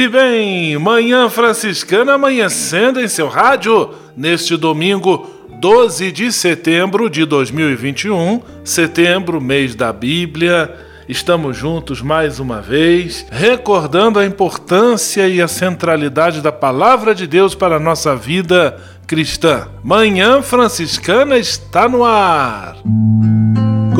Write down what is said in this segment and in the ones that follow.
E bem, Manhã Franciscana amanhecendo em seu rádio neste domingo 12 de setembro de 2021, setembro, mês da Bíblia. Estamos juntos mais uma vez, recordando a importância e a centralidade da palavra de Deus para a nossa vida cristã. Manhã Franciscana está no ar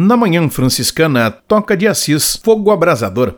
Na manhã franciscana, toca de Assis, fogo abrasador.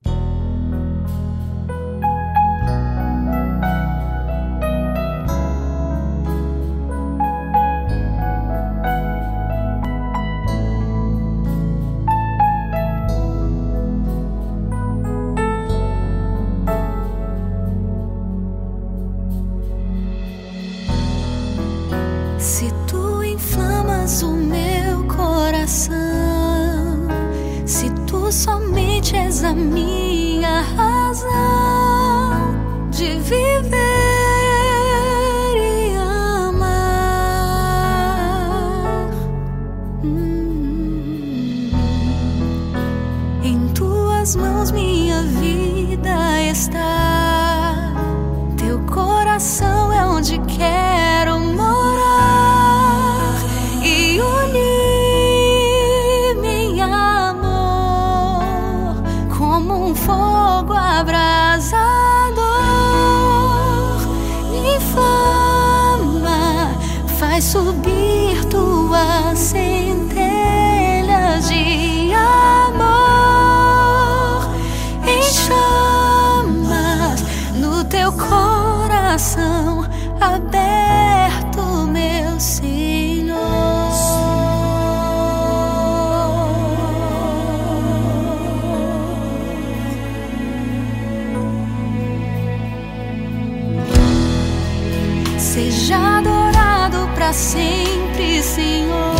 faz subir tua centelha de amor em chamas no teu coração. sempre, Senhor.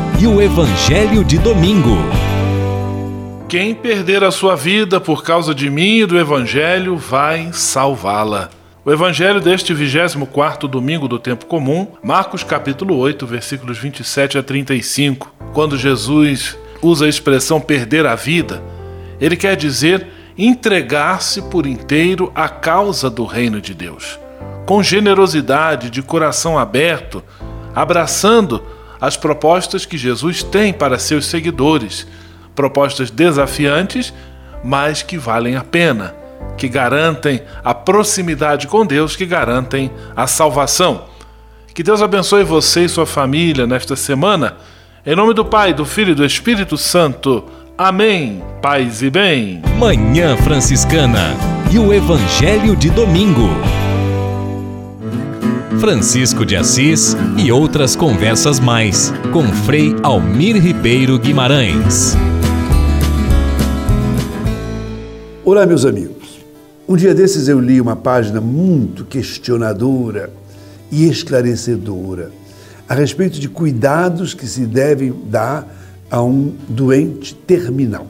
e o Evangelho de Domingo. Quem perder a sua vida por causa de mim e do Evangelho vai salvá-la. O Evangelho deste 24 domingo do tempo comum, Marcos capítulo 8, versículos 27 a 35. Quando Jesus usa a expressão perder a vida, ele quer dizer entregar-se por inteiro à causa do reino de Deus. Com generosidade, de coração aberto, abraçando as propostas que Jesus tem para seus seguidores, propostas desafiantes, mas que valem a pena, que garantem a proximidade com Deus, que garantem a salvação. Que Deus abençoe você e sua família nesta semana. Em nome do Pai, do Filho e do Espírito Santo. Amém. Paz e bem. Manhã Franciscana e o Evangelho de Domingo. Francisco de Assis e outras conversas mais com Frei Almir Ribeiro Guimarães. Olá, meus amigos. Um dia desses eu li uma página muito questionadora e esclarecedora a respeito de cuidados que se devem dar a um doente terminal.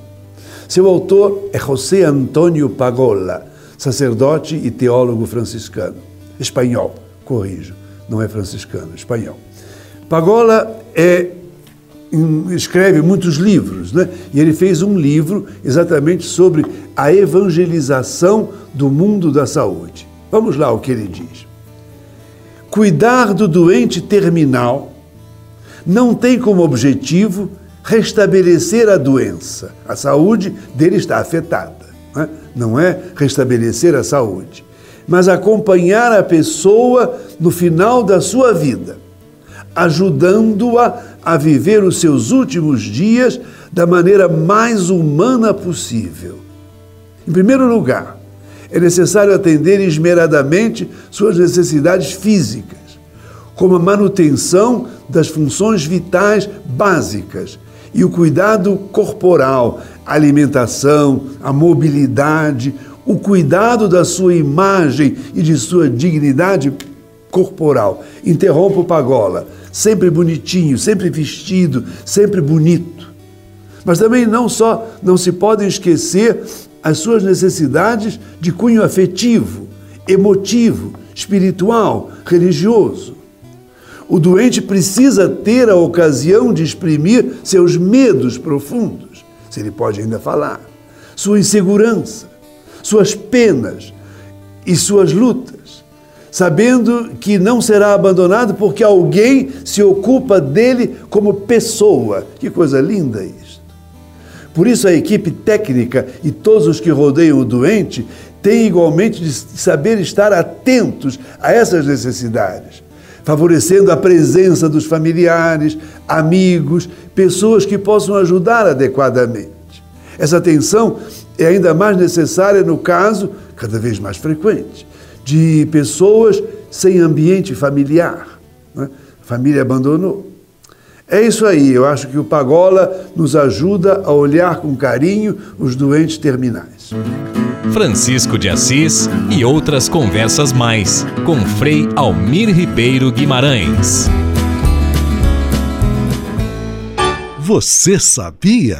Seu autor é José Antônio Pagola, sacerdote e teólogo franciscano, espanhol corrijo, não é franciscano, é espanhol. Pagola é, escreve muitos livros, né? e ele fez um livro exatamente sobre a evangelização do mundo da saúde. Vamos lá o que ele diz. Cuidar do doente terminal não tem como objetivo restabelecer a doença. A saúde dele está afetada, né? não é restabelecer a saúde mas acompanhar a pessoa no final da sua vida, ajudando-a a viver os seus últimos dias da maneira mais humana possível. Em primeiro lugar, é necessário atender esmeradamente suas necessidades físicas, como a manutenção das funções vitais básicas e o cuidado corporal, a alimentação, a mobilidade, o cuidado da sua imagem e de sua dignidade corporal. Interrompa o Pagola, sempre bonitinho, sempre vestido, sempre bonito. Mas também não só não se podem esquecer as suas necessidades de cunho afetivo, emotivo, espiritual, religioso. O doente precisa ter a ocasião de exprimir seus medos profundos, se ele pode ainda falar, sua insegurança, suas penas e suas lutas, sabendo que não será abandonado porque alguém se ocupa dele como pessoa. Que coisa linda isso! Por isso, a equipe técnica e todos os que rodeiam o doente têm igualmente de saber estar atentos a essas necessidades, favorecendo a presença dos familiares, amigos, pessoas que possam ajudar adequadamente. Essa atenção é ainda mais necessária no caso, cada vez mais frequente, de pessoas sem ambiente familiar. Né? A família abandonou. É isso aí, eu acho que o Pagola nos ajuda a olhar com carinho os doentes terminais. Francisco de Assis e outras conversas mais com Frei Almir Ribeiro Guimarães. Você sabia?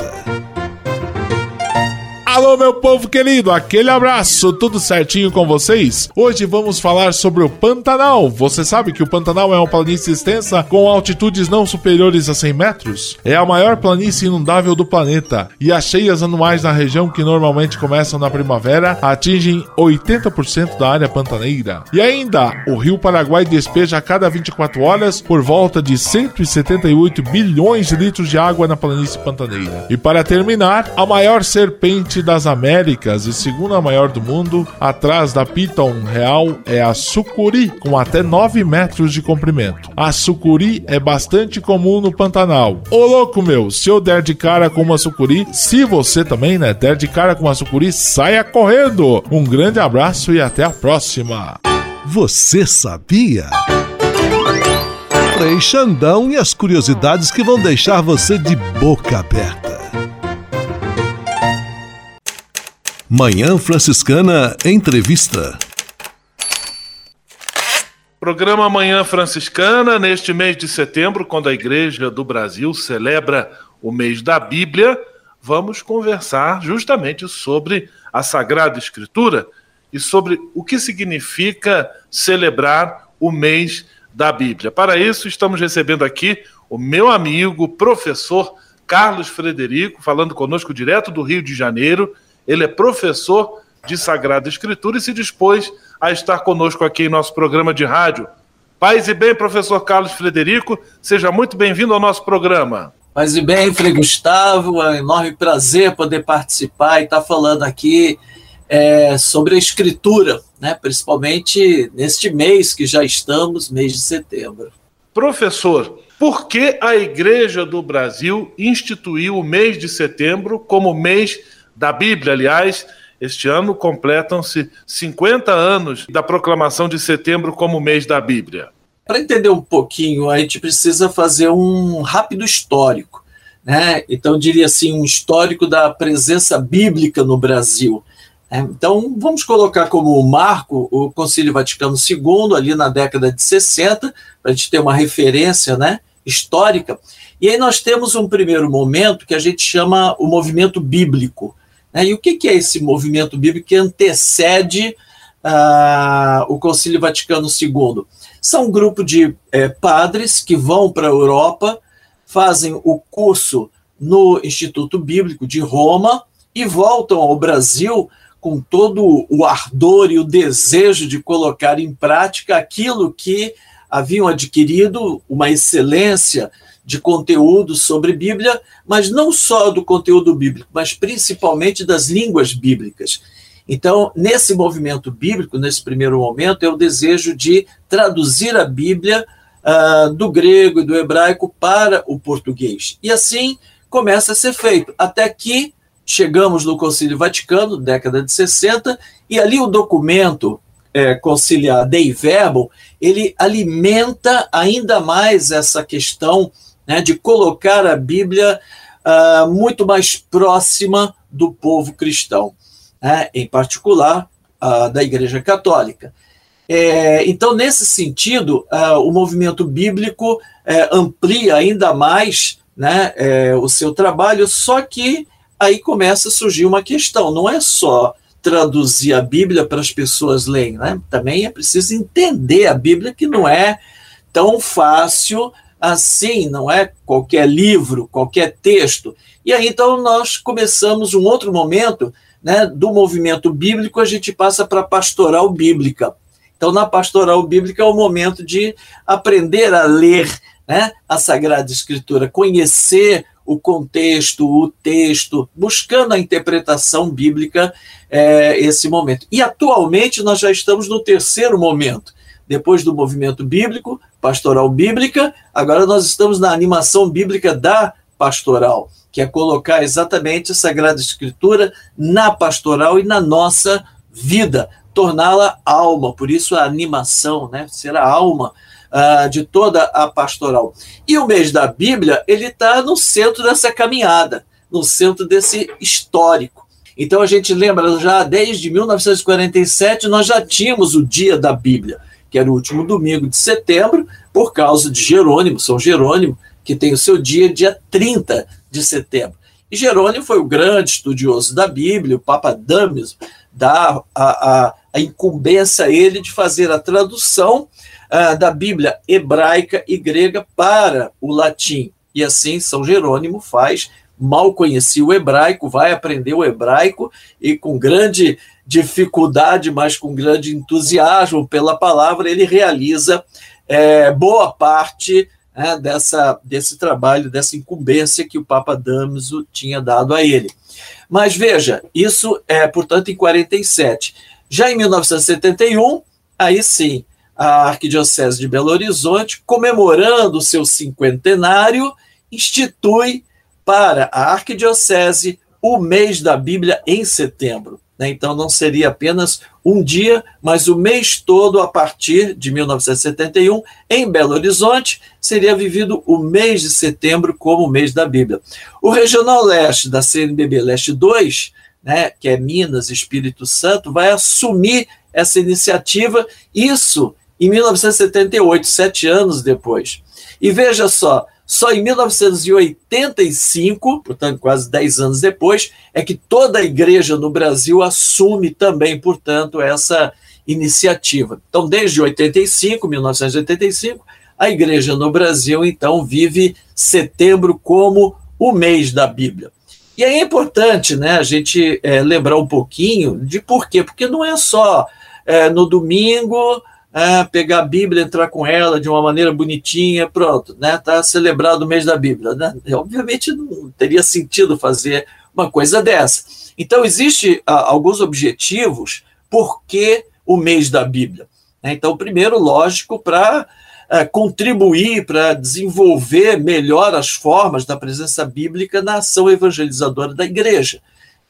Alô, meu povo querido, aquele abraço, tudo certinho com vocês? Hoje vamos falar sobre o Pantanal. Você sabe que o Pantanal é uma planície extensa com altitudes não superiores a 100 metros? É a maior planície inundável do planeta e as cheias anuais na região, que normalmente começam na primavera, atingem 80% da área pantaneira. E ainda, o rio Paraguai despeja a cada 24 horas por volta de 178 bilhões de litros de água na planície pantaneira. E para terminar, a maior serpente das Américas e segunda maior do mundo, atrás da Piton Real, é a sucuri, com até 9 metros de comprimento. A sucuri é bastante comum no Pantanal. Ô louco meu, se eu der de cara com uma sucuri, se você também, né, der de cara com uma sucuri, saia correndo! Um grande abraço e até a próxima! Você sabia? Frei Xandão e as curiosidades que vão deixar você de boca aberta. Manhã Franciscana Entrevista. Programa Manhã Franciscana, neste mês de setembro, quando a Igreja do Brasil celebra o mês da Bíblia, vamos conversar justamente sobre a Sagrada Escritura e sobre o que significa celebrar o mês da Bíblia. Para isso, estamos recebendo aqui o meu amigo, professor Carlos Frederico, falando conosco direto do Rio de Janeiro ele é professor de Sagrada Escritura e se dispôs a estar conosco aqui em nosso programa de rádio. Paz e bem, professor Carlos Frederico, seja muito bem-vindo ao nosso programa. Paz e bem, Frei Gustavo, é um enorme prazer poder participar e estar falando aqui é, sobre a escritura, né, principalmente neste mês que já estamos, mês de setembro. Professor, por que a Igreja do Brasil instituiu o mês de setembro como mês da Bíblia, aliás, este ano completam-se 50 anos da proclamação de setembro como mês da Bíblia. Para entender um pouquinho, a gente precisa fazer um rápido histórico. Né? Então, diria assim, um histórico da presença bíblica no Brasil. Né? Então, vamos colocar como marco o Concílio Vaticano II, ali na década de 60, para a gente ter uma referência né, histórica. E aí nós temos um primeiro momento que a gente chama o movimento bíblico. Né? E o que, que é esse movimento bíblico que antecede uh, o Concílio Vaticano II? São um grupo de é, padres que vão para a Europa, fazem o curso no Instituto Bíblico de Roma e voltam ao Brasil com todo o ardor e o desejo de colocar em prática aquilo que haviam adquirido, uma excelência de conteúdo sobre Bíblia, mas não só do conteúdo bíblico, mas principalmente das línguas bíblicas. Então, nesse movimento bíblico, nesse primeiro momento, é o desejo de traduzir a Bíblia uh, do grego e do hebraico para o português. E assim começa a ser feito, até que chegamos no Concílio Vaticano, década de 60, e ali o documento é, conciliar Dei Verbum, ele alimenta ainda mais essa questão né, de colocar a Bíblia uh, muito mais próxima do povo cristão, né, em particular uh, da Igreja Católica. É, então, nesse sentido, uh, o movimento bíblico é, amplia ainda mais né, é, o seu trabalho, só que aí começa a surgir uma questão: não é só traduzir a Bíblia para as pessoas lerem, né? também é preciso entender a Bíblia, que não é tão fácil assim, não é qualquer livro, qualquer texto. E aí então nós começamos um outro momento, né, do movimento bíblico, a gente passa para a pastoral bíblica. Então, na pastoral bíblica é o momento de aprender a ler né, a Sagrada Escritura, conhecer o contexto, o texto, buscando a interpretação bíblica é, esse momento. E atualmente nós já estamos no terceiro momento. Depois do movimento bíblico, pastoral bíblica, agora nós estamos na animação bíblica da pastoral, que é colocar exatamente a Sagrada Escritura na pastoral e na nossa vida, torná-la alma, por isso a animação, né? ser a alma uh, de toda a pastoral. E o mês da Bíblia, ele está no centro dessa caminhada, no centro desse histórico. Então a gente lembra já desde 1947 nós já tínhamos o dia da Bíblia, que era o último domingo de setembro, por causa de Jerônimo, São Jerônimo, que tem o seu dia dia 30 de setembro. E Jerônimo foi o grande estudioso da Bíblia, o Papa Damaso dá a, a, a incumbência a ele de fazer a tradução uh, da Bíblia hebraica e grega para o latim. E assim São Jerônimo faz, mal conhecia o hebraico, vai aprender o hebraico e com grande dificuldade, mas com grande entusiasmo pela palavra, ele realiza é, boa parte é, dessa, desse trabalho, dessa incumbência que o Papa Damaso tinha dado a ele. Mas veja, isso é, portanto, em 47. Já em 1971, aí sim, a Arquidiocese de Belo Horizonte, comemorando o seu cinquentenário, institui para a Arquidiocese o mês da Bíblia em setembro. Né? Então não seria apenas um dia, mas o mês todo a partir de 1971, em Belo Horizonte, seria vivido o mês de setembro como o mês da Bíblia. O Regional Leste da CNBB Leste 2, né, que é Minas Espírito Santo, vai assumir essa iniciativa, isso em 1978, sete anos depois. E veja só, só em 1985, portanto, quase 10 anos depois, é que toda a igreja no Brasil assume também, portanto, essa iniciativa. Então, desde 85, 1985, a igreja no Brasil, então, vive setembro como o mês da Bíblia. E é importante né, a gente é, lembrar um pouquinho de por quê, porque não é só é, no domingo é, pegar a Bíblia, entrar com ela de uma maneira bonitinha, pronto, né? Está celebrado o mês da Bíblia. Né? Obviamente não teria sentido fazer uma coisa dessa. Então, existe ah, alguns objetivos por que o mês da Bíblia. Né? Então, primeiro, lógico, para é, contribuir, para desenvolver melhor as formas da presença bíblica na ação evangelizadora da igreja.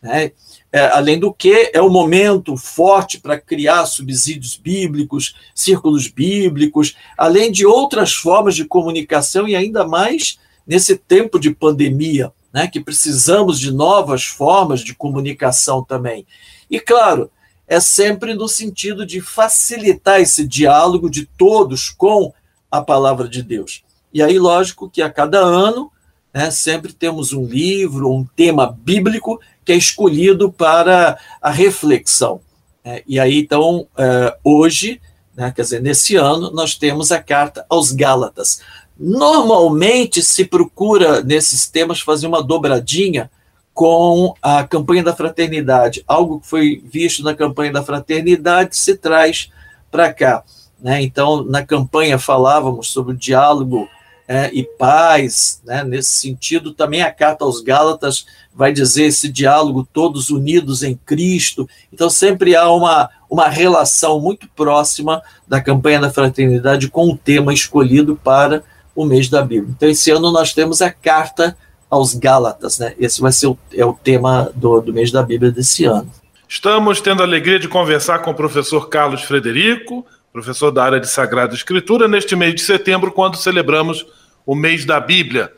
Né? É, além do que, é um momento forte para criar subsídios bíblicos, círculos bíblicos, além de outras formas de comunicação e ainda mais nesse tempo de pandemia, né, que precisamos de novas formas de comunicação também. E, claro, é sempre no sentido de facilitar esse diálogo de todos com a palavra de Deus. E aí, lógico que a cada ano, né, sempre temos um livro, um tema bíblico que é escolhido para a reflexão. É, e aí, então, é, hoje, né, quer dizer, nesse ano, nós temos a carta aos Gálatas. Normalmente se procura, nesses temas, fazer uma dobradinha com a campanha da fraternidade. Algo que foi visto na campanha da fraternidade se traz para cá. Né? Então, na campanha falávamos sobre o diálogo é, e paz, né? nesse sentido, também a carta aos Gálatas vai dizer esse diálogo todos unidos em Cristo. Então, sempre há uma, uma relação muito próxima da campanha da fraternidade com o tema escolhido para o mês da Bíblia. Então, esse ano nós temos a carta aos Gálatas, né? Esse vai ser o, é o tema do, do mês da Bíblia desse ano. Estamos tendo a alegria de conversar com o professor Carlos Frederico, professor da área de Sagrada Escritura, neste mês de setembro, quando celebramos o mês da Bíblia.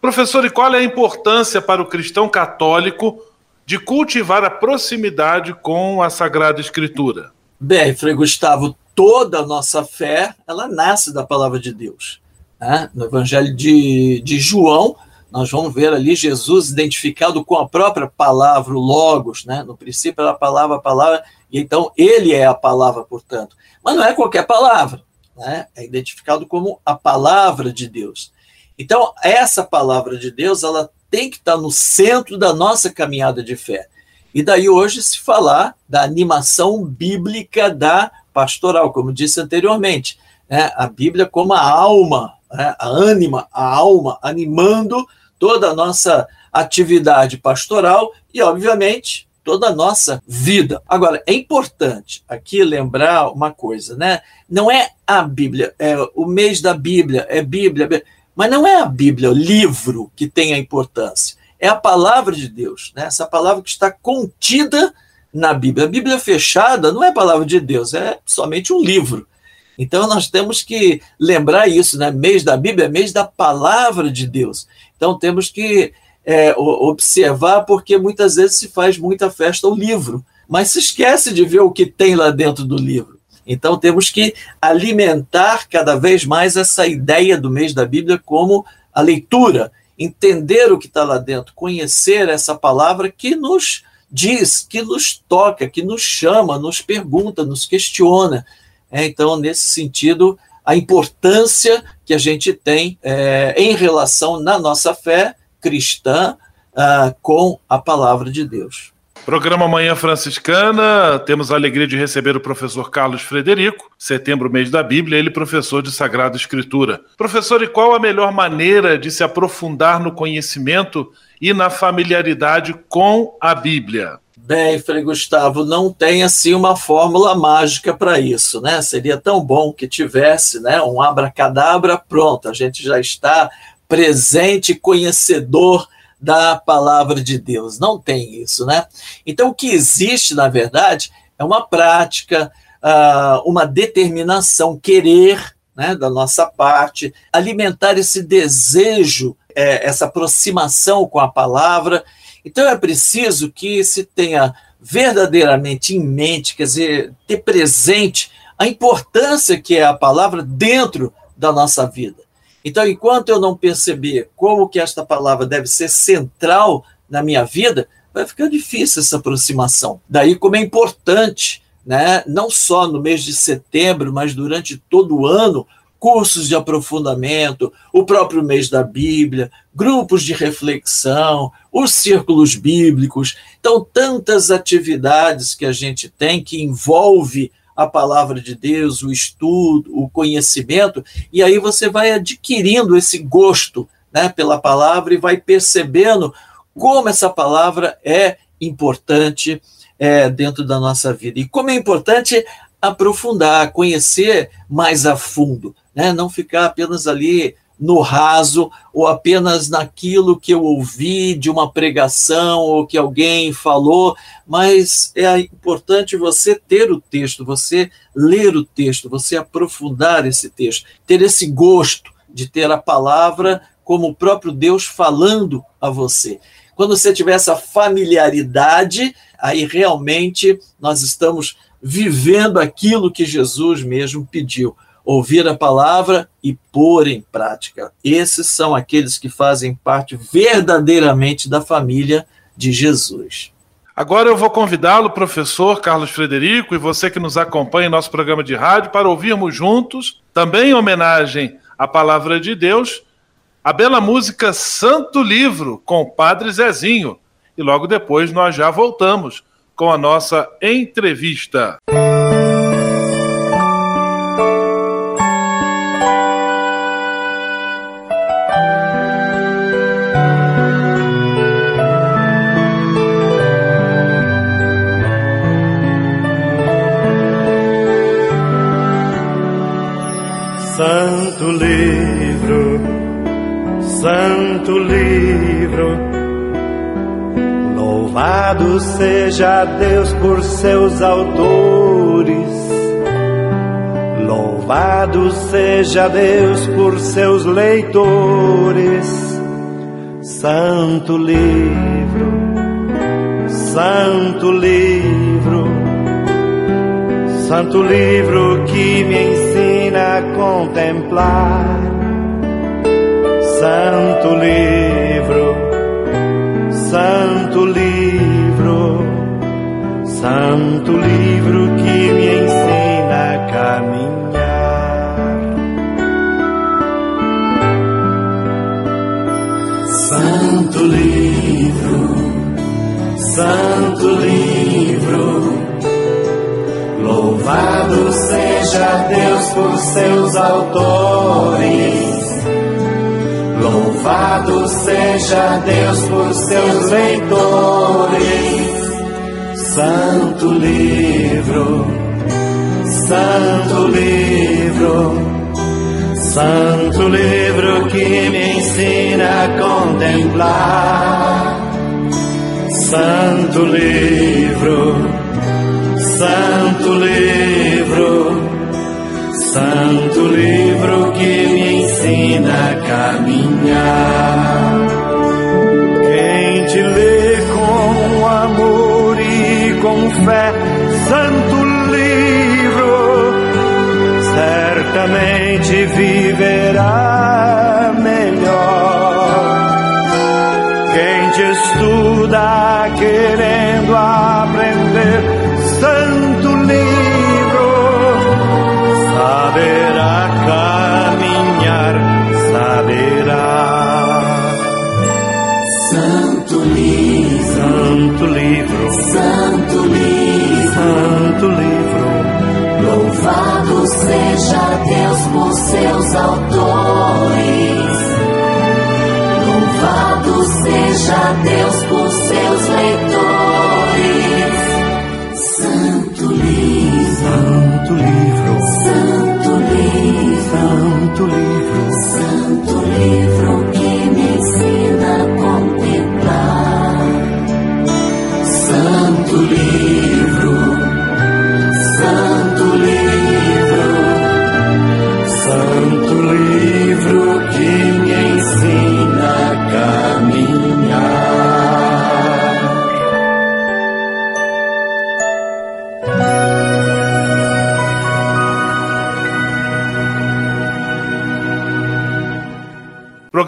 Professor, e qual é a importância para o cristão católico de cultivar a proximidade com a Sagrada Escritura? Bem, Frei Gustavo, toda a nossa fé, ela nasce da palavra de Deus. Né? No Evangelho de, de João, nós vamos ver ali Jesus identificado com a própria palavra, o Logos, né? no princípio era a palavra, a palavra, e então ele é a palavra, portanto. Mas não é qualquer palavra né, é identificado como a palavra de Deus. Então, essa palavra de Deus, ela tem que estar no centro da nossa caminhada de fé. E daí hoje se falar da animação bíblica da pastoral, como disse anteriormente, né? a Bíblia como a alma, né? a ânima, a alma, animando toda a nossa atividade pastoral e, obviamente, toda a nossa vida. Agora, é importante aqui lembrar uma coisa, né? Não é a Bíblia, é o mês da Bíblia, é Bíblia, mas não é a Bíblia, o livro que tem a importância. É a palavra de Deus, né? Essa palavra que está contida na Bíblia. A Bíblia fechada não é a palavra de Deus, é somente um livro. Então nós temos que lembrar isso, né? Mês da Bíblia é mês da palavra de Deus. Então temos que é, observar, porque muitas vezes se faz muita festa ao livro, mas se esquece de ver o que tem lá dentro do livro. Então temos que alimentar cada vez mais essa ideia do mês da Bíblia como a leitura, entender o que está lá dentro, conhecer essa palavra que nos diz, que nos toca, que nos chama, nos pergunta, nos questiona. É, então, nesse sentido, a importância que a gente tem é, em relação na nossa fé cristã uh, com a palavra de Deus. Programa Manhã Franciscana, temos a alegria de receber o professor Carlos Frederico, setembro, mês da Bíblia, ele professor de Sagrada Escritura. Professor, e qual a melhor maneira de se aprofundar no conhecimento e na familiaridade com a Bíblia? Bem, Frei Gustavo, não tem assim uma fórmula mágica para isso, né? Seria tão bom que tivesse, né, um abracadabra pronto, a gente já está presente, conhecedor da palavra de Deus. Não tem isso, né? Então, o que existe, na verdade, é uma prática, ah, uma determinação, querer né, da nossa parte, alimentar esse desejo, é, essa aproximação com a palavra. Então, é preciso que se tenha verdadeiramente em mente, quer dizer, ter presente a importância que é a palavra dentro da nossa vida. Então, enquanto eu não perceber como que esta palavra deve ser central na minha vida, vai ficar difícil essa aproximação. Daí como é importante, né, não só no mês de setembro, mas durante todo o ano, cursos de aprofundamento, o próprio mês da Bíblia, grupos de reflexão, os círculos bíblicos. Então, tantas atividades que a gente tem que envolve a palavra de Deus, o estudo, o conhecimento, e aí você vai adquirindo esse gosto né, pela palavra e vai percebendo como essa palavra é importante é, dentro da nossa vida. E como é importante aprofundar, conhecer mais a fundo, né? não ficar apenas ali no raso ou apenas naquilo que eu ouvi de uma pregação ou que alguém falou, mas é importante você ter o texto, você ler o texto, você aprofundar esse texto, ter esse gosto de ter a palavra como o próprio Deus falando a você. Quando você tiver essa familiaridade, aí realmente nós estamos vivendo aquilo que Jesus mesmo pediu ouvir a palavra e pôr em prática. Esses são aqueles que fazem parte verdadeiramente da família de Jesus. Agora eu vou convidá-lo, professor Carlos Frederico, e você que nos acompanha em nosso programa de rádio, para ouvirmos juntos, também em homenagem à palavra de Deus, a bela música Santo Livro, com o Padre Zezinho. E logo depois nós já voltamos com a nossa entrevista. Santo louvado seja Deus por seus autores, louvado seja Deus por seus leitores. Santo livro, Santo livro, Santo livro que me ensina a contemplar. Santo livro, Santo livro, Santo livro que me ensina a caminhar. Santo livro, Santo livro, louvado seja Deus por seus autores. Louvado seja Deus por seus leitores. Santo livro, Santo livro. Santo livro que me ensina a contemplar. Santo livro, Santo livro, Santo livro que me ensina a caminhar. Quem te lê com amor e com fé, Santo livro certamente viverá melhor. Quem te estuda querendo aprender, saberá caminhar, saberá. Santo livro, Santo livro, Santo livro, Santo livro. louvado seja Deus por seus autores. Louvado seja Deus por seus leitores. Santo livro,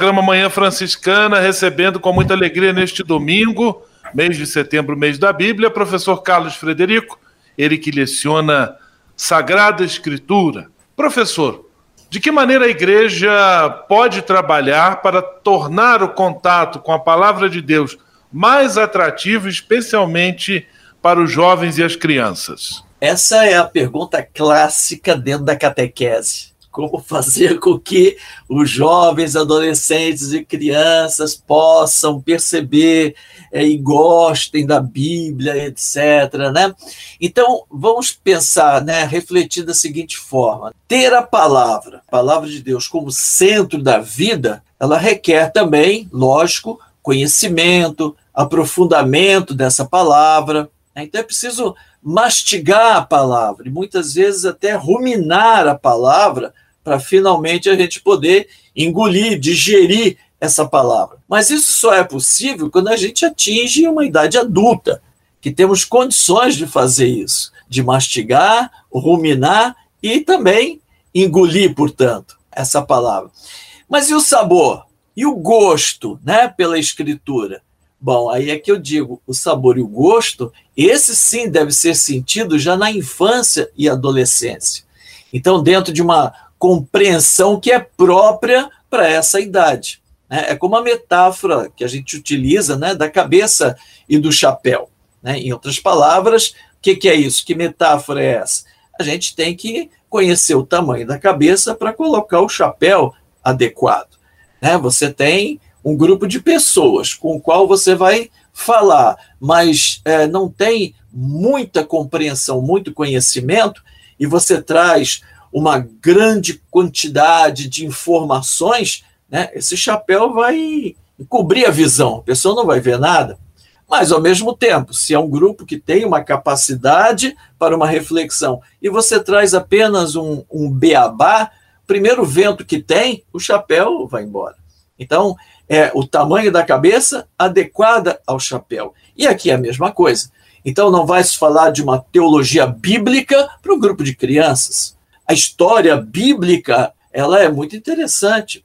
Programa Manhã Franciscana, recebendo com muita alegria neste domingo, mês de setembro, mês da Bíblia, professor Carlos Frederico, ele que leciona Sagrada Escritura. Professor, de que maneira a igreja pode trabalhar para tornar o contato com a palavra de Deus mais atrativo, especialmente para os jovens e as crianças? Essa é a pergunta clássica dentro da catequese. Como fazer com que os jovens, adolescentes e crianças possam perceber é, e gostem da Bíblia, etc. Né? Então, vamos pensar, né, refletir da seguinte forma: ter a palavra, a palavra de Deus, como centro da vida, ela requer também, lógico, conhecimento, aprofundamento dessa palavra. Né? Então, é preciso mastigar a palavra e muitas vezes até ruminar a palavra para finalmente a gente poder engolir, digerir essa palavra. Mas isso só é possível quando a gente atinge uma idade adulta, que temos condições de fazer isso, de mastigar, ruminar e também engolir, portanto, essa palavra. Mas e o sabor? E o gosto, né, pela escritura? Bom, aí é que eu digo, o sabor e o gosto, esse sim deve ser sentido já na infância e adolescência. Então, dentro de uma compreensão que é própria para essa idade. Né? É como a metáfora que a gente utiliza né, da cabeça e do chapéu. Né? Em outras palavras, o que, que é isso? Que metáfora é essa? A gente tem que conhecer o tamanho da cabeça para colocar o chapéu adequado. Né? Você tem um grupo de pessoas com o qual você vai falar, mas é, não tem muita compreensão, muito conhecimento, e você traz uma grande quantidade de informações, né, esse chapéu vai cobrir a visão, a pessoa não vai ver nada. Mas, ao mesmo tempo, se é um grupo que tem uma capacidade para uma reflexão e você traz apenas um, um beabá, primeiro vento que tem, o chapéu vai embora. Então, é o tamanho da cabeça adequada ao chapéu. E aqui é a mesma coisa. Então, não vai se falar de uma teologia bíblica para um grupo de crianças. A história bíblica ela é muito interessante.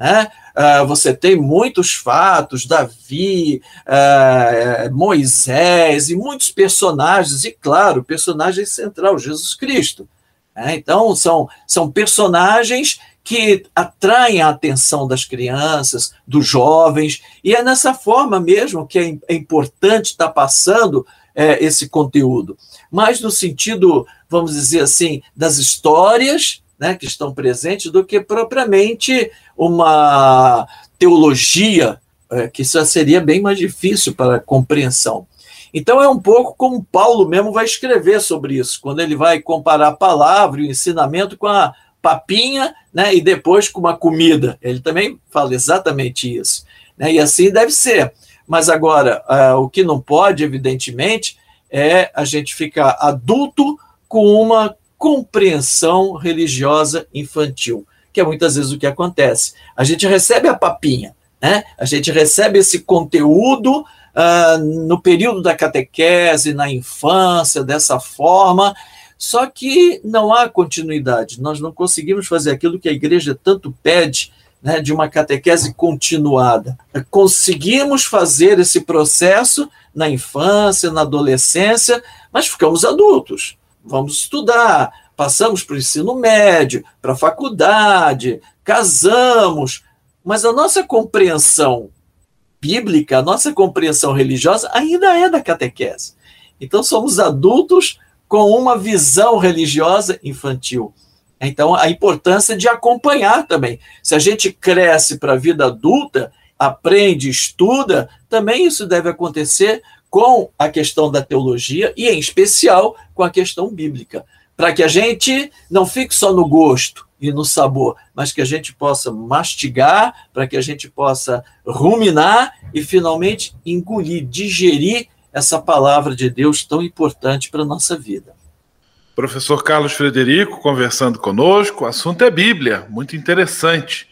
Né? Uh, você tem muitos fatos, Davi, uh, Moisés e muitos personagens, e claro, o personagem central, Jesus Cristo. Né? Então, são, são personagens que atraem a atenção das crianças, dos jovens, e é nessa forma mesmo que é, é importante estar passando é, esse conteúdo. Mais no sentido, vamos dizer assim, das histórias né, que estão presentes, do que propriamente uma teologia, é, que isso seria bem mais difícil para compreensão. Então é um pouco como Paulo mesmo vai escrever sobre isso, quando ele vai comparar a palavra e o ensinamento com a papinha, né, e depois com uma comida. Ele também fala exatamente isso. Né, e assim deve ser. Mas agora, uh, o que não pode, evidentemente, é a gente ficar adulto com uma compreensão religiosa infantil, que é muitas vezes o que acontece. A gente recebe a papinha, né? a gente recebe esse conteúdo uh, no período da catequese, na infância, dessa forma, só que não há continuidade. Nós não conseguimos fazer aquilo que a igreja tanto pede, né, de uma catequese continuada. Conseguimos fazer esse processo na infância, na adolescência, mas ficamos adultos. Vamos estudar, passamos para o ensino médio, para a faculdade, casamos, mas a nossa compreensão bíblica, a nossa compreensão religiosa ainda é da catequese. Então somos adultos com uma visão religiosa infantil. Então, a importância de acompanhar também. Se a gente cresce para a vida adulta, aprende, estuda, também isso deve acontecer com a questão da teologia e, em especial, com a questão bíblica. Para que a gente não fique só no gosto e no sabor, mas que a gente possa mastigar, para que a gente possa ruminar e, finalmente, engolir, digerir essa palavra de Deus tão importante para a nossa vida. Professor Carlos Frederico conversando conosco, o assunto é Bíblia, muito interessante.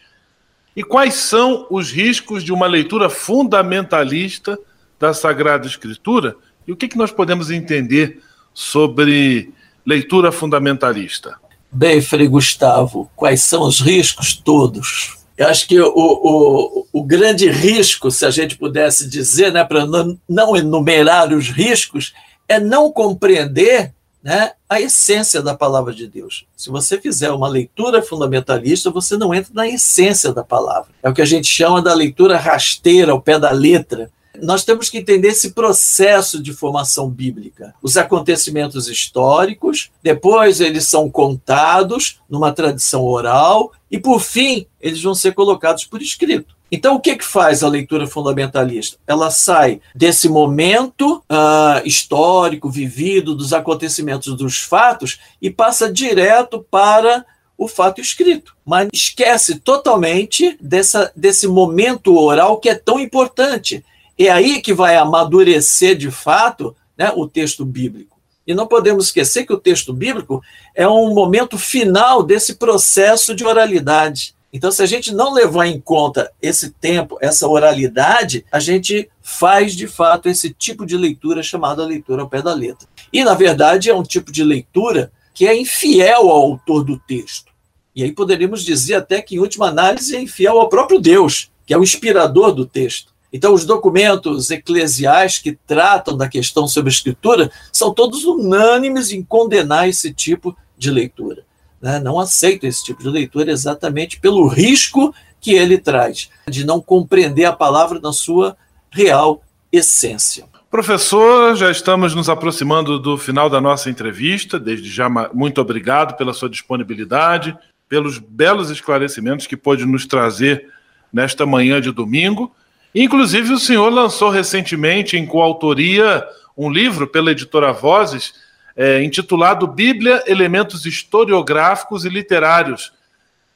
E quais são os riscos de uma leitura fundamentalista da Sagrada Escritura? E o que, que nós podemos entender sobre leitura fundamentalista? Bem, Frei Gustavo, quais são os riscos todos? Eu acho que o, o, o grande risco, se a gente pudesse dizer, né, para não, não enumerar os riscos, é não compreender né, a essência da palavra de Deus. Se você fizer uma leitura fundamentalista, você não entra na essência da palavra. É o que a gente chama da leitura rasteira, ao pé da letra. Nós temos que entender esse processo de formação bíblica. Os acontecimentos históricos, depois eles são contados numa tradição oral, e por fim, eles vão ser colocados por escrito. Então, o que, que faz a leitura fundamentalista? Ela sai desse momento uh, histórico, vivido, dos acontecimentos, dos fatos, e passa direto para o fato escrito, mas esquece totalmente dessa, desse momento oral que é tão importante. É aí que vai amadurecer de fato né, o texto bíblico. E não podemos esquecer que o texto bíblico é um momento final desse processo de oralidade. Então, se a gente não levar em conta esse tempo, essa oralidade, a gente faz de fato esse tipo de leitura chamada leitura ao pé da letra. E, na verdade, é um tipo de leitura que é infiel ao autor do texto. E aí poderíamos dizer até que, em última análise, é infiel ao próprio Deus, que é o inspirador do texto. Então, os documentos eclesiais que tratam da questão sobre a escritura são todos unânimes em condenar esse tipo de leitura. Né? Não aceitam esse tipo de leitura exatamente pelo risco que ele traz de não compreender a palavra na sua real essência. Professor, já estamos nos aproximando do final da nossa entrevista. Desde já, muito obrigado pela sua disponibilidade, pelos belos esclarecimentos que pôde nos trazer nesta manhã de domingo. Inclusive, o senhor lançou recentemente, em coautoria, um livro pela editora Vozes, é, intitulado Bíblia, Elementos Historiográficos e Literários.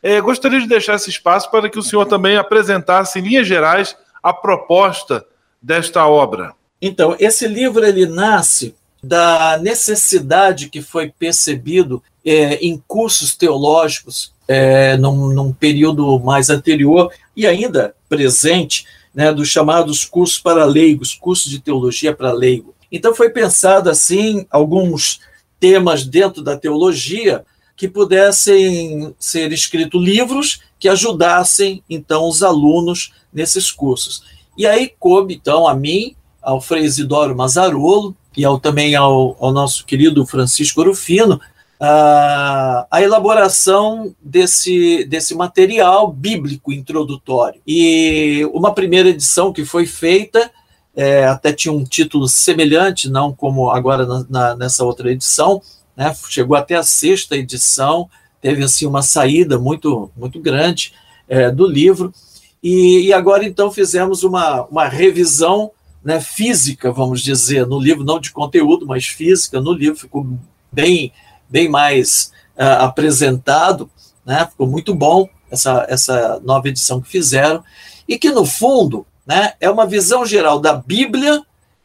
É, gostaria de deixar esse espaço para que o senhor também apresentasse, em linhas gerais, a proposta desta obra. Então, esse livro ele nasce da necessidade que foi percebido é, em cursos teológicos é, num, num, período mais anterior e ainda presente né, dos chamados cursos para leigos, cursos de teologia para leigo. Então foi pensado assim alguns temas dentro da teologia que pudessem ser escritos livros que ajudassem então os alunos nesses cursos. E aí coube então a mim, ao Frei Isidoro Mazarolo e ao, também ao, ao nosso querido Francisco Orufino, a, a elaboração desse, desse material bíblico introdutório. E uma primeira edição que foi feita, é, até tinha um título semelhante, não como agora na, na, nessa outra edição, né, chegou até a sexta edição, teve assim uma saída muito, muito grande é, do livro, e, e, agora então fizemos uma, uma revisão né, física, vamos dizer, no livro, não de conteúdo, mas física no livro, ficou bem bem mais uh, apresentado, né? ficou muito bom essa, essa nova edição que fizeram, e que, no fundo, né, é uma visão geral da Bíblia,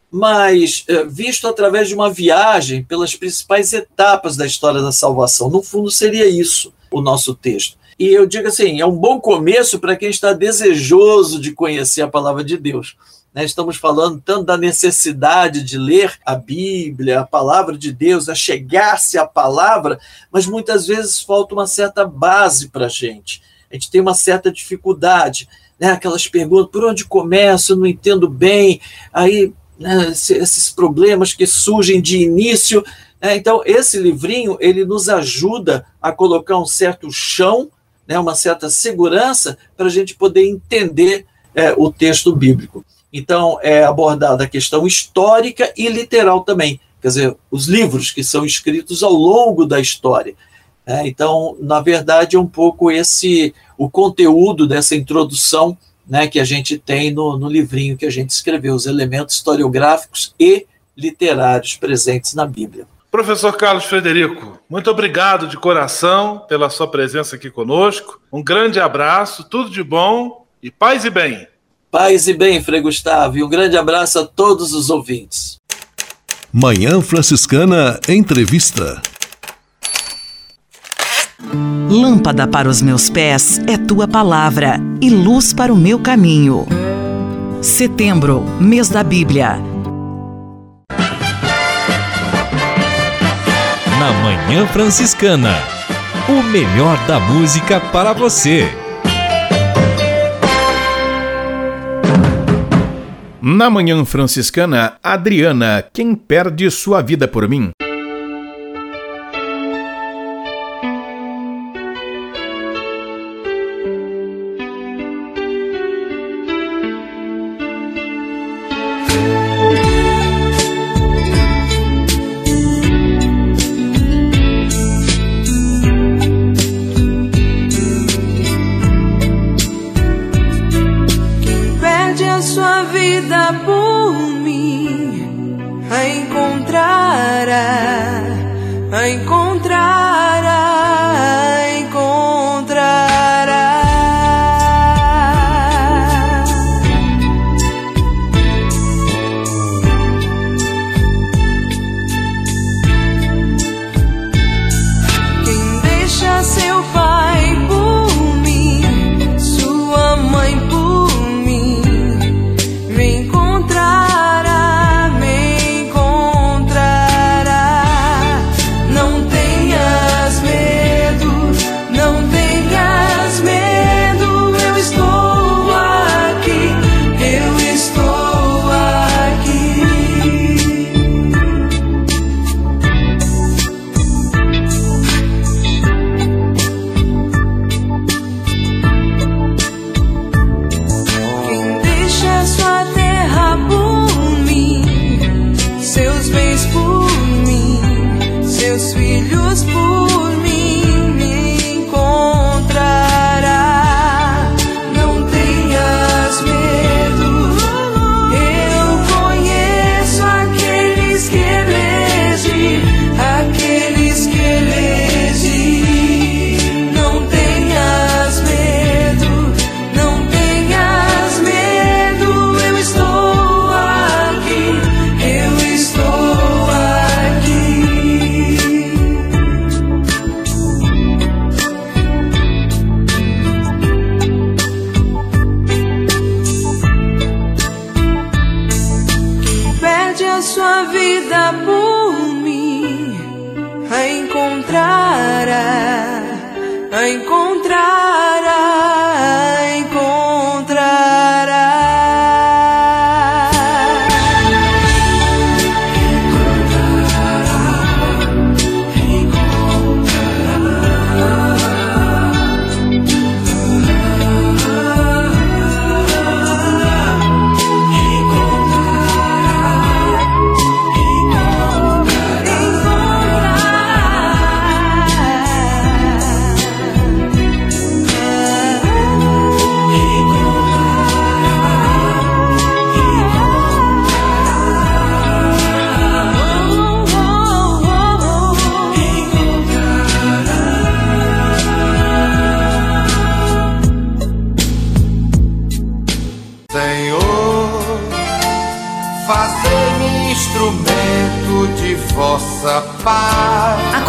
mas uh, visto através de uma viagem pelas principais etapas da história da salvação. No fundo, seria isso o nosso texto. E eu digo assim: é um bom começo para quem está desejoso de conhecer a palavra de Deus. Né? Estamos falando tanto da necessidade de ler a Bíblia, a palavra de Deus, a chegar-se à palavra, mas muitas vezes falta uma certa base para a gente. A gente tem uma certa dificuldade, né? aquelas perguntas: por onde começo? Eu não entendo bem. Aí, né, esses problemas que surgem de início. Né? Então, esse livrinho ele nos ajuda a colocar um certo chão, né, uma certa segurança para a gente poder entender é, o texto bíblico. Então, é abordada a questão histórica e literal também, quer dizer, os livros que são escritos ao longo da história. É, então, na verdade, é um pouco esse o conteúdo dessa introdução né, que a gente tem no, no livrinho que a gente escreveu, os elementos historiográficos e literários presentes na Bíblia. Professor Carlos Frederico, muito obrigado de coração pela sua presença aqui conosco. Um grande abraço, tudo de bom e paz e bem. Paz e bem, Frei Gustavo, e um grande abraço a todos os ouvintes. Manhã Franciscana Entrevista. Lâmpada para os meus pés é tua palavra e luz para o meu caminho. Setembro, mês da Bíblia. Na Manhã Franciscana, o melhor da música para você. Na Manhã Franciscana, Adriana, quem perde sua vida por mim? por mim a encontrará, a encontrar.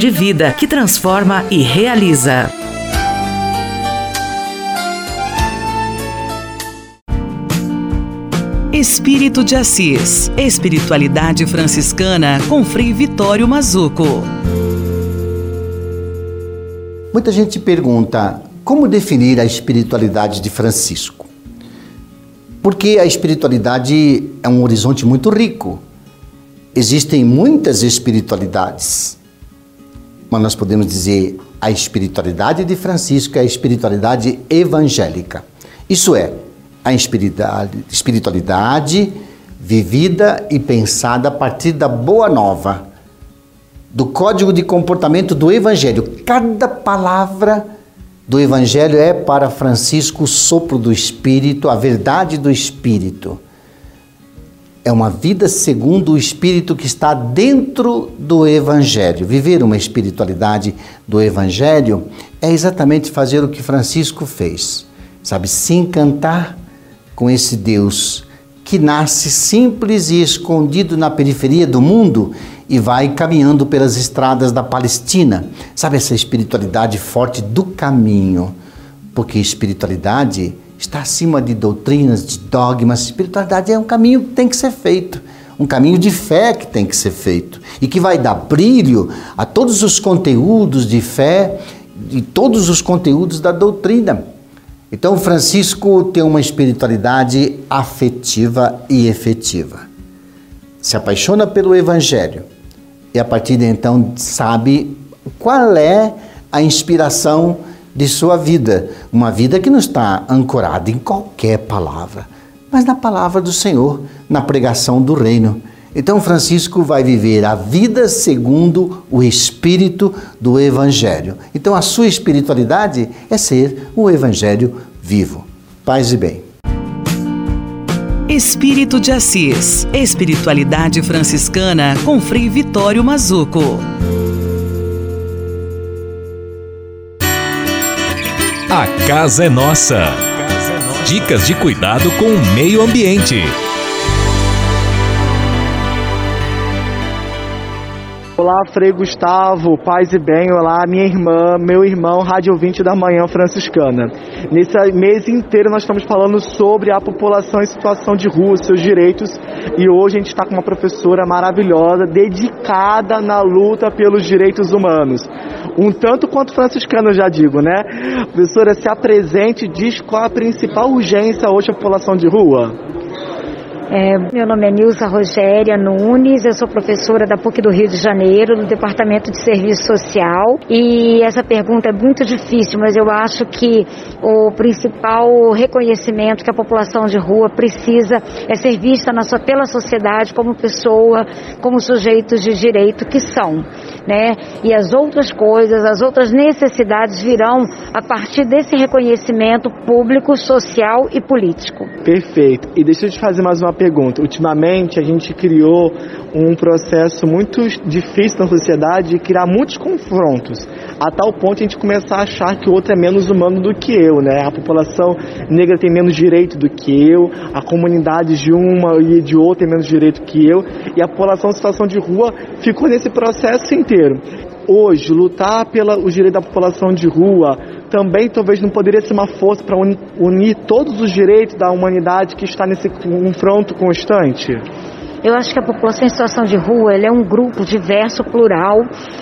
de vida que transforma e realiza. Espírito de Assis. Espiritualidade franciscana com Frei Vitório Mazuco. Muita gente pergunta como definir a espiritualidade de Francisco. Porque a espiritualidade é um horizonte muito rico. Existem muitas espiritualidades. Mas nós podemos dizer a espiritualidade de Francisco é a espiritualidade evangélica. Isso é, a espiritualidade, vivida e pensada a partir da boa nova, do código de comportamento do Evangelho. Cada palavra do Evangelho é para Francisco o sopro do Espírito, a verdade do Espírito. É uma vida segundo o Espírito que está dentro do Evangelho. Viver uma espiritualidade do Evangelho é exatamente fazer o que Francisco fez. Sabe, se encantar com esse Deus que nasce simples e escondido na periferia do mundo e vai caminhando pelas estradas da Palestina. Sabe essa espiritualidade forte do caminho? Porque espiritualidade está acima de doutrinas, de dogmas. Espiritualidade é um caminho que tem que ser feito, um caminho de fé que tem que ser feito e que vai dar brilho a todos os conteúdos de fé e todos os conteúdos da doutrina. Então, Francisco tem uma espiritualidade afetiva e efetiva. Se apaixona pelo Evangelho e, a partir de então, sabe qual é a inspiração de sua vida. Uma vida que não está ancorada em qualquer palavra, mas na palavra do Senhor, na pregação do Reino. Então, Francisco vai viver a vida segundo o espírito do Evangelho. Então, a sua espiritualidade é ser o Evangelho vivo. Paz e bem. Espírito de Assis. Espiritualidade franciscana com Frei Vitório Mazuco. A casa é nossa. Dicas de cuidado com o meio ambiente. Olá, Frei Gustavo, paz e bem. Olá, minha irmã, meu irmão, Rádio 20 da Manhã Franciscana. Nesse mês inteiro nós estamos falando sobre a população em situação de rua, seus direitos, e hoje a gente está com uma professora maravilhosa, dedicada na luta pelos direitos humanos. Um tanto quanto franciscano, eu já digo, né? Professora, se apresente diz qual a principal urgência hoje a população de rua. É, meu nome é Nilza Rogéria Nunes, eu sou professora da PUC do Rio de Janeiro, do Departamento de Serviço Social. E essa pergunta é muito difícil, mas eu acho que o principal reconhecimento que a população de rua precisa é ser vista na sua, pela sociedade como pessoa, como sujeitos de direito que são. Né? E as outras coisas, as outras necessidades virão a partir desse reconhecimento público, social e político. Perfeito. E deixa eu te fazer mais uma pergunta. Ultimamente a gente criou um processo muito difícil na sociedade de criar muitos confrontos, a tal ponto a gente começar a achar que o outro é menos humano do que eu, né? A população negra tem menos direito do que eu, a comunidade de uma e de outra tem menos direito que eu, e a população em situação de rua ficou nesse processo inteiro. Hoje, lutar pelos direitos da população de rua também talvez não poderia ser uma força para unir todos os direitos da humanidade que está nesse confronto constante? Eu acho que a população em situação de rua é um grupo diverso, plural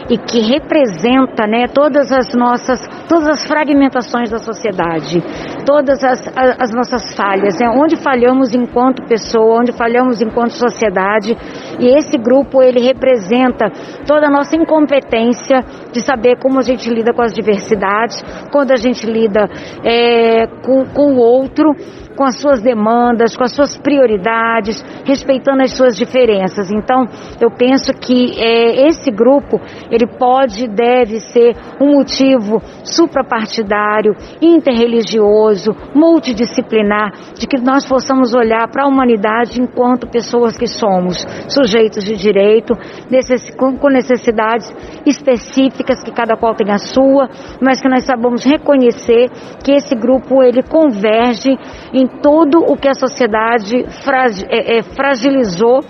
e que representa né, todas as nossas, todas as fragmentações da sociedade, todas as, as nossas falhas, né, onde falhamos enquanto pessoa, onde falhamos enquanto sociedade. E esse grupo ele representa toda a nossa incompetência de saber como a gente lida com as diversidades, quando a gente lida é, com, com o outro com as suas demandas, com as suas prioridades, respeitando as suas diferenças. Então, eu penso que é, esse grupo ele pode e deve ser um motivo suprapartidário, interreligioso, multidisciplinar, de que nós possamos olhar para a humanidade enquanto pessoas que somos sujeitos de direito, com necessidades específicas que cada qual tem a sua, mas que nós sabemos reconhecer que esse grupo ele converge em tudo o que a sociedade é, é, fragilizou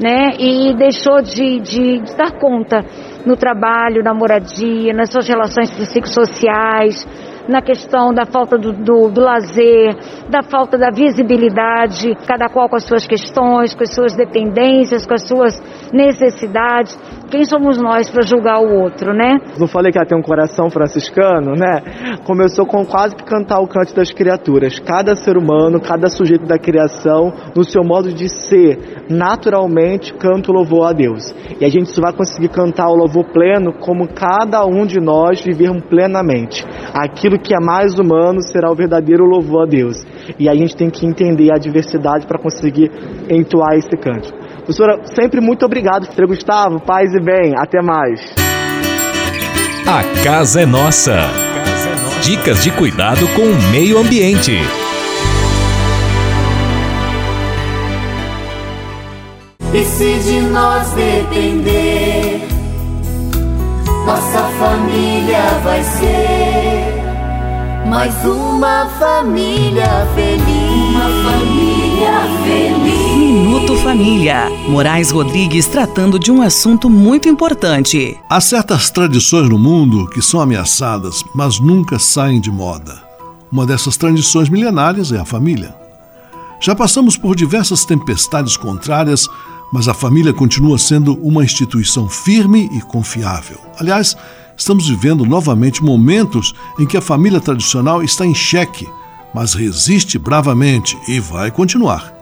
né, e deixou de, de, de dar conta no trabalho, na moradia, nas suas relações psicossociais, na questão da falta do, do, do, lazer, da falta da visibilidade, cada qual com as suas questões, com as suas dependências, com as suas necessidades. Quem somos nós para julgar o outro, né? Não falei que ela tem um coração franciscano, né? Começou com quase que cantar o canto das criaturas. Cada ser humano, cada sujeito da criação, no seu modo de ser, naturalmente canta o louvor a Deus. E a gente só vai conseguir cantar o louvor pleno como cada um de nós vivermos plenamente. Aquilo que é mais humano será o verdadeiro louvor a Deus. E a gente tem que entender a diversidade para conseguir entoar esse canto. Professora, sempre muito obrigado. Frei Gustavo, paz e bem. Até mais. A casa é nossa. Dicas de cuidado com o meio ambiente. E se de nós depender, nossa família vai ser mais uma família feliz. Uma família feliz. Minuto Família. Moraes Rodrigues tratando de um assunto muito importante. Há certas tradições no mundo que são ameaçadas, mas nunca saem de moda. Uma dessas tradições milenárias é a família. Já passamos por diversas tempestades contrárias, mas a família continua sendo uma instituição firme e confiável. Aliás, estamos vivendo novamente momentos em que a família tradicional está em xeque, mas resiste bravamente e vai continuar.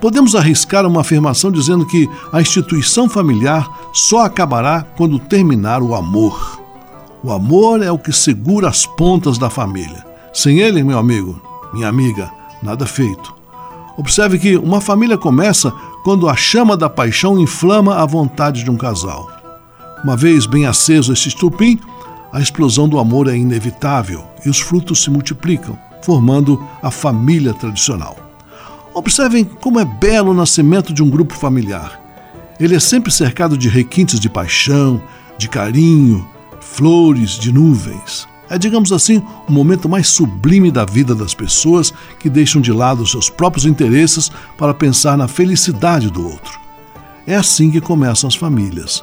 Podemos arriscar uma afirmação dizendo que a instituição familiar só acabará quando terminar o amor. O amor é o que segura as pontas da família. Sem ele, meu amigo, minha amiga, nada feito. Observe que uma família começa quando a chama da paixão inflama a vontade de um casal. Uma vez bem aceso esse estupim, a explosão do amor é inevitável e os frutos se multiplicam, formando a família tradicional. Observem como é belo o nascimento de um grupo familiar. Ele é sempre cercado de requintes de paixão, de carinho, flores, de nuvens. É, digamos assim, o momento mais sublime da vida das pessoas que deixam de lado seus próprios interesses para pensar na felicidade do outro. É assim que começam as famílias,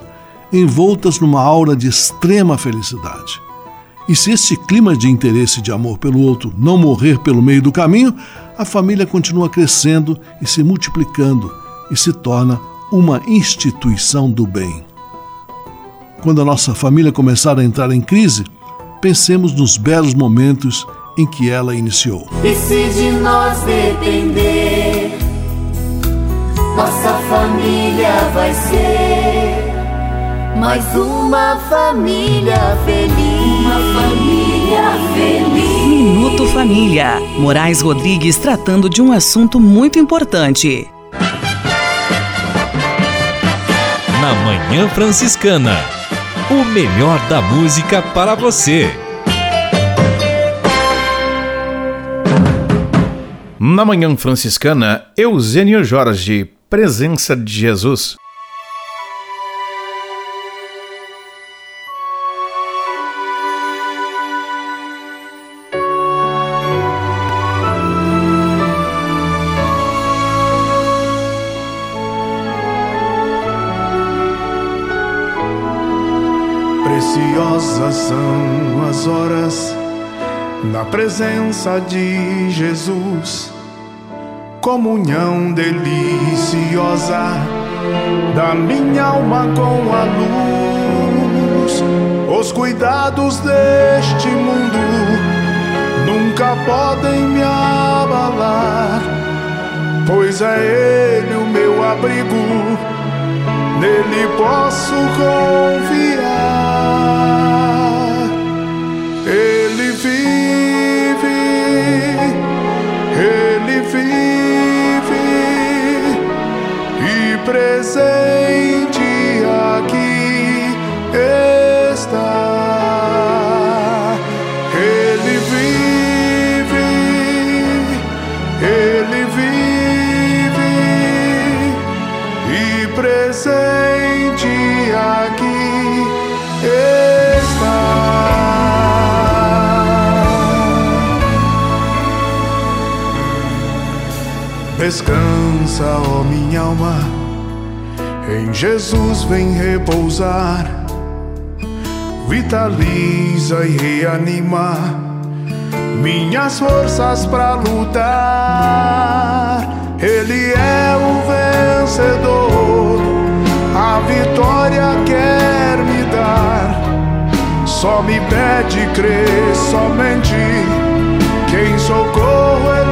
envoltas numa aura de extrema felicidade. E se esse clima de interesse e de amor pelo outro não morrer pelo meio do caminho, a família continua crescendo e se multiplicando e se torna uma instituição do bem. Quando a nossa família começar a entrar em crise, pensemos nos belos momentos em que ela iniciou. E se de nós depender, nossa família vai ser mais uma família feliz. Uma família feliz. Minuto Família. Moraes Rodrigues tratando de um assunto muito importante. Na Manhã Franciscana. O melhor da música para você. Na Manhã Franciscana, Eusênio Jorge, Presença de Jesus. São as horas na presença de Jesus, comunhão deliciosa da minha alma com a luz. Os cuidados deste mundo nunca podem me abalar, pois é Ele o meu abrigo, nele posso confiar. Presente aqui está. Ele vive, ele vive e presente aqui está. Descansa, ó minha alma, em Jesus vem repousar, vitaliza e reanima minhas forças para lutar. Ele é o vencedor, a vitória quer me dar. Só me pede crer somente quem socorro ele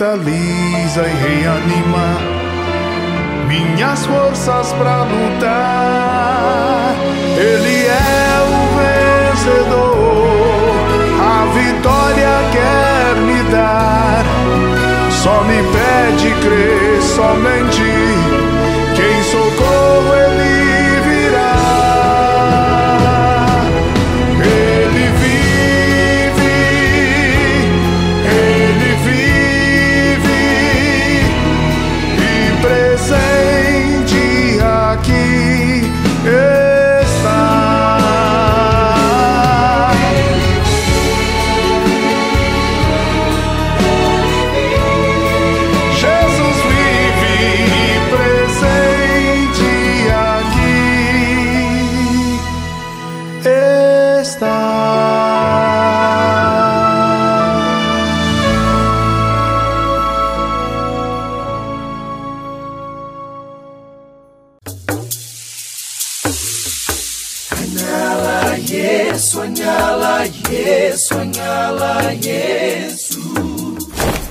vitaliza e reanima minhas forças para lutar. Ele é o vencedor, a vitória quer me dar. Só me pede crer somente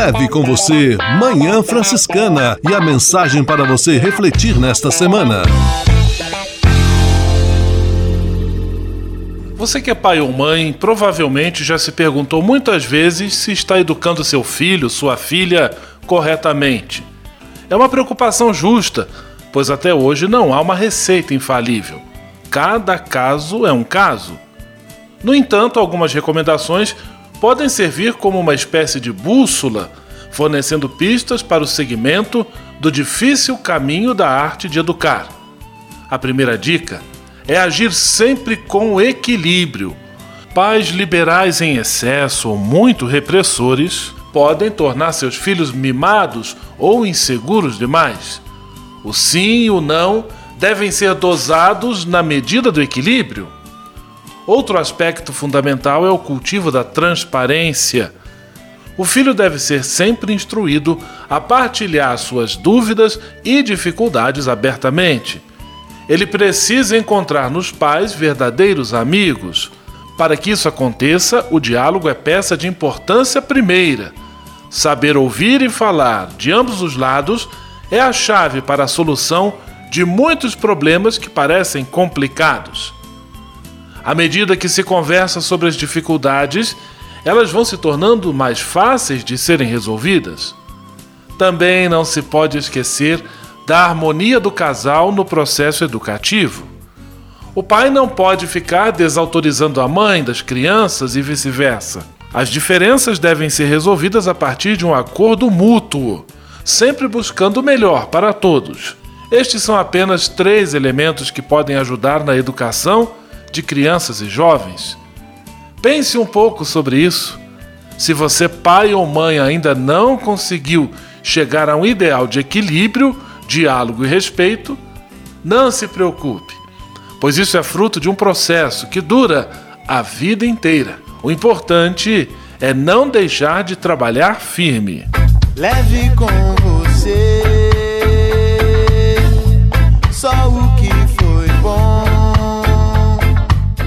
Leve com você Manhã Franciscana e a mensagem para você refletir nesta semana. Você que é pai ou mãe, provavelmente já se perguntou muitas vezes se está educando seu filho, sua filha, corretamente. É uma preocupação justa, pois até hoje não há uma receita infalível. Cada caso é um caso. No entanto, algumas recomendações podem servir como uma espécie de bússola, fornecendo pistas para o segmento do difícil caminho da arte de educar. A primeira dica é agir sempre com equilíbrio. Pais liberais em excesso ou muito repressores podem tornar seus filhos mimados ou inseguros demais. O sim e o não devem ser dosados na medida do equilíbrio. Outro aspecto fundamental é o cultivo da transparência. O filho deve ser sempre instruído a partilhar suas dúvidas e dificuldades abertamente. Ele precisa encontrar nos pais verdadeiros amigos. Para que isso aconteça, o diálogo é peça de importância primeira. Saber ouvir e falar de ambos os lados é a chave para a solução de muitos problemas que parecem complicados. À medida que se conversa sobre as dificuldades, elas vão se tornando mais fáceis de serem resolvidas. Também não se pode esquecer da harmonia do casal no processo educativo. O pai não pode ficar desautorizando a mãe das crianças e vice-versa. As diferenças devem ser resolvidas a partir de um acordo mútuo, sempre buscando o melhor para todos. Estes são apenas três elementos que podem ajudar na educação de crianças e jovens. Pense um pouco sobre isso. Se você, pai ou mãe, ainda não conseguiu chegar a um ideal de equilíbrio, diálogo e respeito, não se preocupe, pois isso é fruto de um processo que dura a vida inteira. O importante é não deixar de trabalhar firme. Leve com